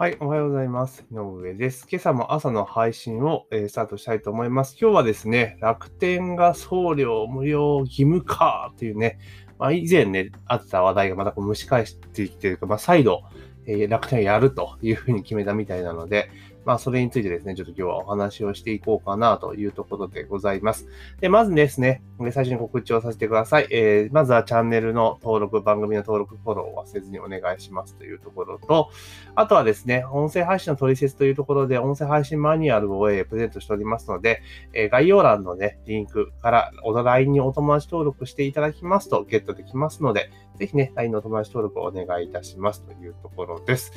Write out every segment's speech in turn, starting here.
はい、おはようございます。井上です。今朝も朝の配信を、えースタートしたいと思います。今日はですね、楽天が送料無料義務化というね、まあ、以前ね、あった話題がまたこう蒸し返してきているか、まあ、再度、え楽天をやるというふうに決めたみたいなので、まあ、それについてですね、ちょっと今日はお話をしていこうかなというところでございます。で、まずですね、最初に告知をさせてください。えーまずはチャンネルの登録、番組の登録、フォローを忘れずにお願いしますというところと、あとはですね、音声配信の取説というところで、音声配信マニュアルを、えープレゼントしておりますので、えー概要欄のね、リンクから、お LINE にお友達登録していただきますとゲットできますので、ぜひね、LINE の友達登録をお願いいたしますというところです。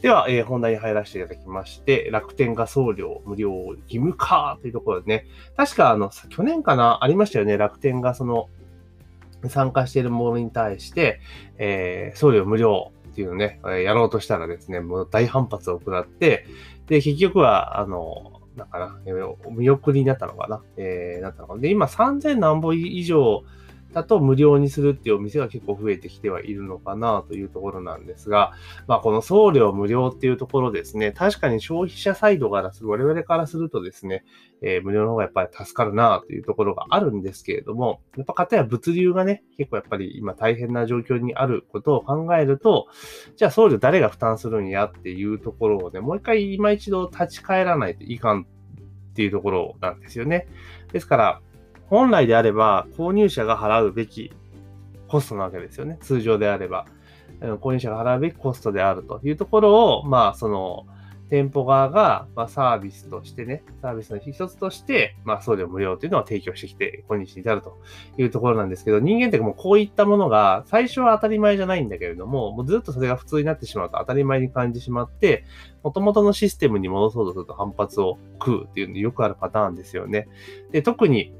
では、えー本題に入らせていただきまして、楽天が送料無料義務化というところでね、確かあの、去年かな、ありましたよね、楽天がその、参加しているものに対して、えー送料無料っていうのね、やろうとしたらですね、もう大反発を食らって、で、結局は、あの、なんかな、見送りになったのかな、えーなったのかな？で、今3000何本以上だと無料にするっていうお店が結構増えてきてはいるのかなというところなんですが、まあこの送料無料っていうところですね、確かに消費者サイドからする、我々からするとですね、えー無料の方がやっぱり助かるなというところがあるんですけれども、やっぱ方や物流がね、結構やっぱり今大変な状況にあることを考えると、じゃあ送料誰が負担するんやっていうところをね、もう一回今一度立ち返らないといかんっていうところなんですよね。ですから、本来であれば購入者が払うべきコストなわけですよね。通常であれば。購入者が払うべきコストであるというところを、まあ、その、店舗側が、まあ、サービスとしてね、サービスの一つとして、まあ、送料無料というのを提供してきて、今日に至るというところなんですけど、人間ってもうこういったものが、最初は当たり前じゃないんだけれども、もうずっとそれが普通になってしまうと当たり前に感じてしまって、元々のシステムに戻そうとすると反発を食うっていうのよくあるパターンですよね。で、特に、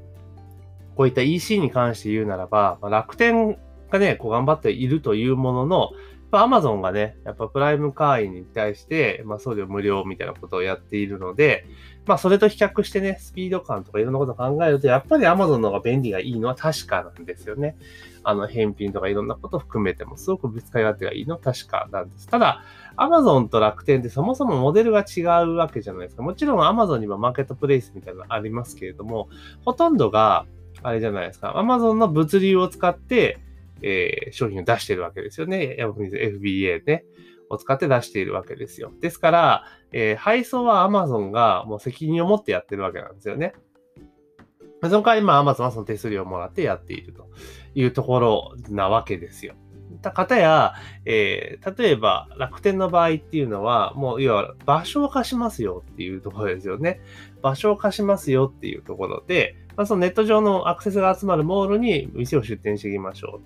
こういった EC に関して言うならば、まあ楽天がね、こう頑張っているというものの、アマゾンがね、やっぱプライム会員に対して、まあ送料無料みたいなことをやっているので、まあそれと比較してね、スピード感とかいろんなことを考えると、やっぱりアマゾンの方が便利がいいのは確かなんですよね。あの、返品とかいろんなことを含めても、すごくぶつかり勝手がいいのは確かなんです。ただ、アマゾンと楽天ってそもそもモデルが違うわけじゃないですか。もちろんアマゾンにはマーケットプレイスみたいなのありますけれども、ほとんどが、あれじゃないですか。アマゾンの物流を使って、えー商品を出してるわけですよね。FBA ね。を使って出しているわけですよ。ですから、えー配送は Amazon がもう責任を持ってやってるわけなんですよね。その代わり、まあ Amazon はその手数料をもらってやっているというところなわけですよ。た方や、えー例えば楽天の場合っていうのは、もう要は場所を貸しますよっていうところですよね。場所を貸しますよっていうところで、まあ、そのネット上のアクセスが集まるモールに店を出店していきましょ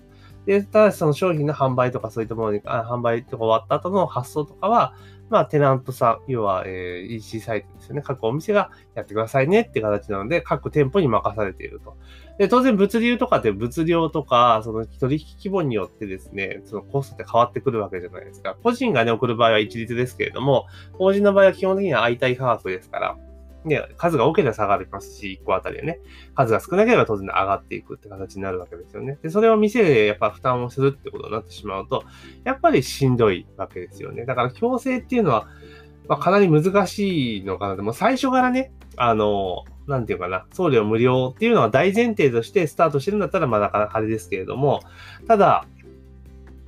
う。で、ただしその商品の販売とかそういったものに、あ販売とか終わった後の発送とかは、まあテナントさん、要は、えー EC サイトですよね。各お店がやってくださいねって形なので、各店舗に任されていると。で、当然物流とかって物量とか、その取引規模によってですね、そのコストって変わってくるわけじゃないですか。個人がね、送る場合は一律ですけれども、法人の場合は基本的には相対価格ですから、ね、数が多ければ下がりますし、1個あたりでね、数が少なければ当然上がっていくって形になるわけですよね。で、それを店でやっぱ負担をするってことになってしまうと、やっぱりしんどいわけですよね。だから強制っていうのは、まあ、かなり難しいのかな。でも最初からね、あの、なんていうかな、送料無料っていうのは大前提としてスタートしてるんだったらまだからあれですけれども、ただ、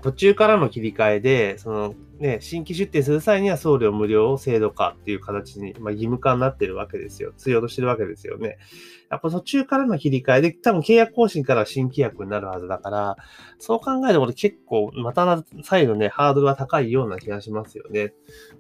途中からの切り替えで、そのね、新規出店する際には送料無料を制度化っていう形に、まあ、義務化になってるわけですよ。必要としてるわけですよね。やっぱ途中からの切り替えで、多分契約更新から新規約になるはずだから、そう考えると結構、また再度ね、ハードルは高いような気がしますよね。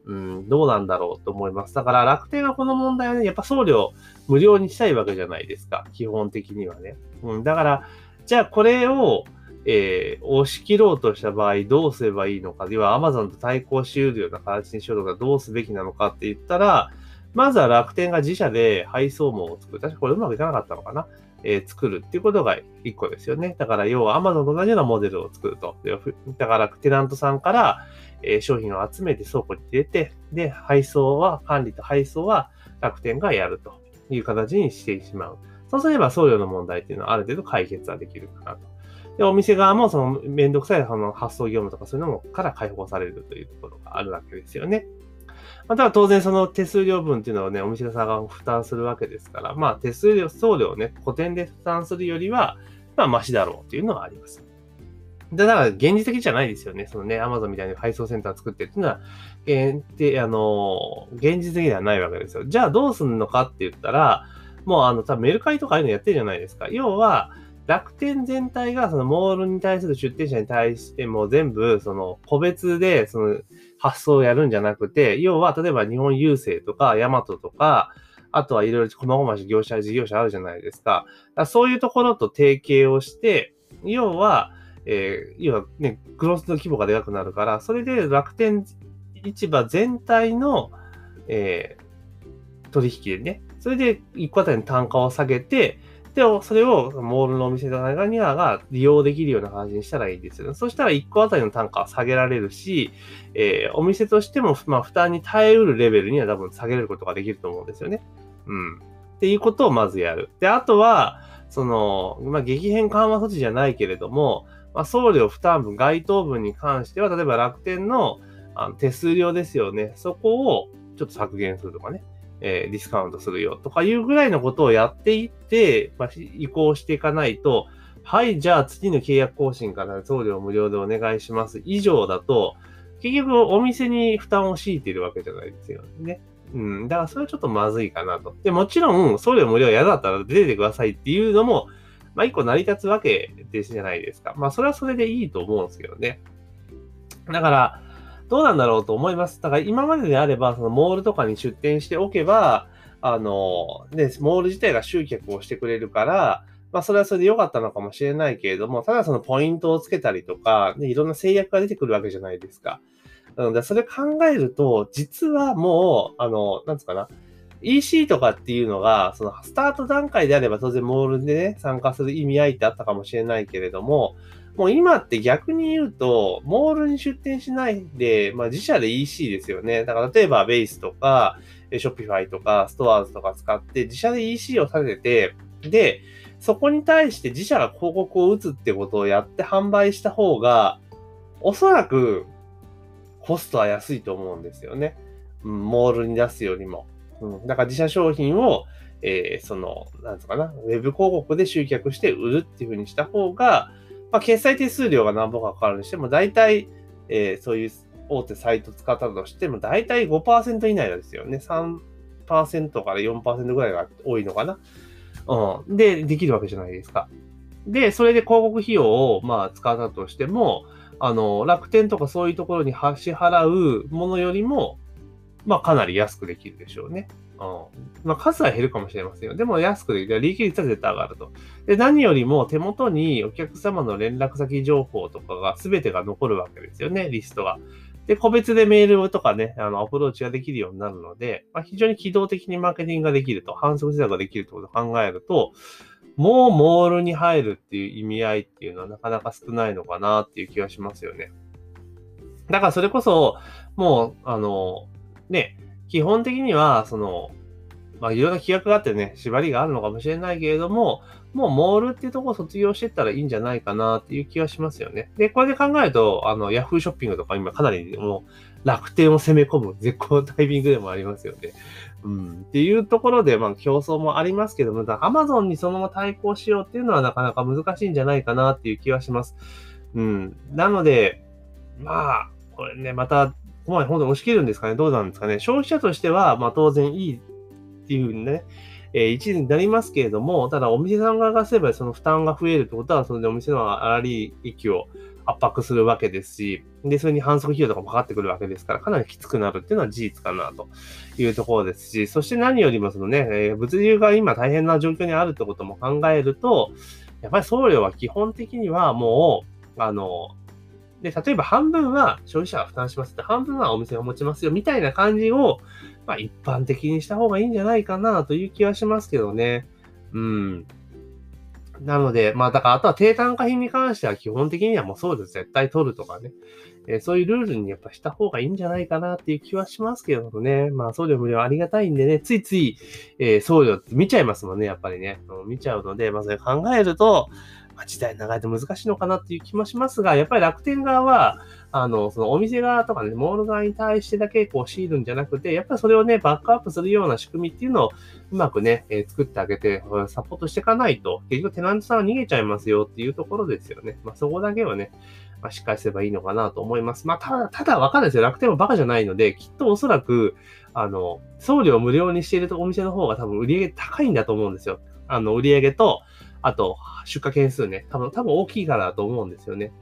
うん、どうなんだろうと思います。だから楽天はこの問題はね、やっぱ送料無料にしたいわけじゃないですか。基本的にはね。うん、だから、じゃあこれを、えー押し切ろうとした場合どうすればいいのか、要は Amazon と対抗し得るような形にしようとかどうすべきなのかって言ったら、まずは楽天が自社で配送網を作る。確かこれうまくいかなかったのかな？えー作るっていうことが一個ですよね。だから要は Amazon と同じようなモデルを作ると。だからテナントさんから、えー商品を集めて倉庫に入れて、で、配送は、管理と配送は楽天がやるという形にしてしまう。そうすれば送料の問題っていうのはある程度解決はできるかなと。で、お店側もそのめんどくさいその発送業務とかそういうのもから解放されるというところがあるわけですよね。まあ、ただ当然その手数料分っていうのをね、お店さんが負担するわけですから、まあ手数料、送料をね、古典で負担するよりは、まあマシだろうっていうのはあります。だから現実的じゃないですよね。そのね、アマゾンみたいに配送センター作ってっていうのは、えー、で、あの現実的ではないわけですよ。じゃあどうすんのかって言ったら、もうあの、多分メルカリとかああいうのやってるじゃないですか。要は、楽天全体がそのモールに対する出店者に対しても全部その個別でその発送をやるんじゃなくて、要は例えば日本郵政とかヤマトとか、あとはいろいろ細々し業者、事業者あるじゃないですか。かそういうところと提携をして、要は、えー、要はね、グロスの規模がでかくなるから、それで楽天市場全体の、えー、取引でね、それで1個あたりの単価を下げて、で、それをモールのお店の中にはが利用できるような感じにしたらいいですよね。そしたら1個あたりの単価は下げられるし、えー、お店としても、まあ、負担に耐えうるレベルには多分下げることができると思うんですよね。うん。っていうことをまずやる。で、あとは、その、まあ、激変緩和措置じゃないけれども、まあ、送料負担分、該当分に関しては、例えば楽天のあの手数料ですよね。そこをちょっと削減するとかね。えー、ディスカウントするよとかいうぐらいのことをやっていって、まあ、移行していかないと、はい、じゃあ次の契約更新から送料無料でお願いします以上だと、結局お店に負担を強いているわけじゃないですよね。うん。だからそれはちょっとまずいかなと。で、もちろん送料無料嫌だったら出てくださいっていうのも、まあ一個成り立つわけですじゃないですか。まあそれはそれでいいと思うんですけどね。だから、どうなんだろうと思います。だから今までであれば、そのモールとかに出店しておけば、あの、ね、モール自体が集客をしてくれるから、まあ、それはそれで良かったのかもしれないけれども、ただそのポイントをつけたりとか、ね、いろんな制約が出てくるわけじゃないですか。なので、それ考えると、実はもう、あの、なんつうかな、EC とかっていうのが、そのスタート段階であれば当然モールでね、参加する意味合いってあったかもしれないけれども、もう今って逆に言うと、モールに出店しないで、まあ自社で EC ですよね。だから例えばベースとか、ショッピファイとか、ストアーズとか使って自社で EC を立てて、で、そこに対して自社が広告を打つってことをやって販売した方が、おそらくコストは安いと思うんですよね。うん、モールに出すよりも。うん、だから自社商品を、えー、その、なんつうかな、ウェブ広告で集客して売るっていう風にした方が、まあ、決済手数料が何本かかかるにしても、大体、えー、そういう大手サイト使ったとしても、大体5%以内なんですよね。3%から4%ぐらいが多いのかな。うん。で、できるわけじゃないですか。で、それで広告費用を、まあ、使ったとしても、あの、楽天とかそういうところに支払うものよりも、まあ、かなり安くできるでしょうね。うん。まあ、数は減るかもしれませんよ。でも安くで、利益率は絶対上がると。で、何よりも手元にお客様の連絡先情報とかが全てが残るわけですよね、リストが。で、個別でメールとかね、あの、アプローチができるようになるので、まあ、非常に機動的にマーケティングができると、反則自体ができるってことを考えると、もうモールに入るっていう意味合いっていうのはなかなか少ないのかなっていう気がしますよね。だからそれこそ、もう、あの、ね、基本的には、その、まあ、いろんな規約があってね、縛りがあるのかもしれないけれども、もうモールっていうところを卒業していったらいいんじゃないかなっていう気がしますよね。で、これで考えると、あの、ヤフーショッピングとか今かなりもう楽天を攻め込む 絶好のタイミングでもありますよね。うん。っていうところで、まあ競争もありますけども、アマゾンにそのまま対抗しようっていうのはなかなか難しいんじゃないかなっていう気はします。うん。なので、まあ、これね、またここまで本当に押し切るんですかね？どうなんですかね？消費者としては、まあ当然いいっていうふうにね、えー、一時になりますけれども、ただお店さん側がすればその負担が増えるってことは、それでお店の粗利益を圧迫するわけですし、で、それに反則費用とかもかかってくるわけですから、かなりきつくなるっていうのは事実かなというところですし、そして何よりもそのね、えー、物流が今大変な状況にあるってことも考えると、やっぱり送料は基本的にはもう、あの、で、例えば半分は消費者が負担しますって、半分はお店が持ちますよ、みたいな感じを、まあ一般的にした方がいいんじゃないかなという気はしますけどね。うん。なので、まあだからあとは低単価品に関しては基本的にはもうそうです。絶対取るとかね。えー、そういうルールにやっぱした方がいいんじゃないかなっていう気はしますけどね。まあ送料無料ありがたいんでね、ついつい、えー、送料って見ちゃいますもんね、やっぱりね。見ちゃうので、まあそれ考えると、まあ、時代長いと難しいのかなっていう気もしますが、やっぱり楽天側は、あの、そのお店側とかね、モール側に対してだけこう強いるんじゃなくて、やっぱりそれをね、バックアップするような仕組みっていうのをうまくね、えー、作ってあげて、サポートしていかないと、結局テナントさんは逃げちゃいますよっていうところですよね。まあそこだけはね、まあ、しっかりすればいいのかなと思います。まあ、ただ、ただわかんないですよ。楽天もバカじゃないので、きっとおそらく、あの、送料無料にしているお店の方が多分売り上げ高いんだと思うんですよ。あの、売り上げと、あと、出荷件数ね、多分、多分大きいからだと思うんですよね。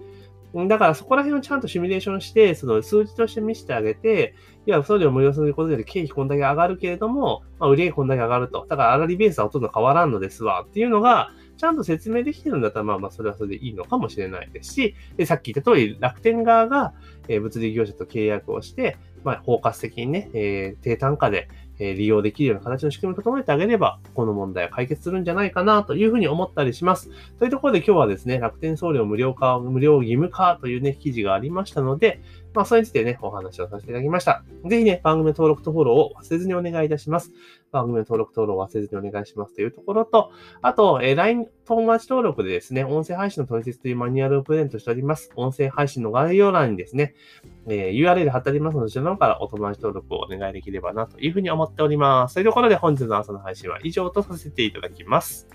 だからそこら辺をちゃんとシミュレーションして、その数字として見せてあげて、いや、送料無料することで経費こんだけ上がるけれども、まあ、売上げこんだけ上がると。だから、粗利ベースはほとんど変わらんのですわ。っていうのが、ちゃんと説明できてるんだったら、まあまあ、それはそれでいいのかもしれないですし、でさっき言った通り、楽天側が、え、物理業者と契約をして、まあ、包括的にね、えー、低単価で、え利用できるような形の仕組みを整えてあげれば、この問題は解決するんじゃないかなというふうに思ったりします。というところで今日はですね、楽天送料無料化、無料義務化というね、記事がありましたので、まあ、それについてね、お話をさせていただきました。ぜひね、番組登録とフォローを忘れずにお願いいたします。番組の登録登録を忘れずにお願いしますというところと、あと、えー、LINE 友達登録でですね、音声配信の取説というマニュアルをプレゼントしております。音声配信の概要欄にですね、え、URL 貼ってありますので、そちらの方からお友達登録をお願いできればなというふうに思ってております。というところで本日の朝の配信は以上とさせていただきます。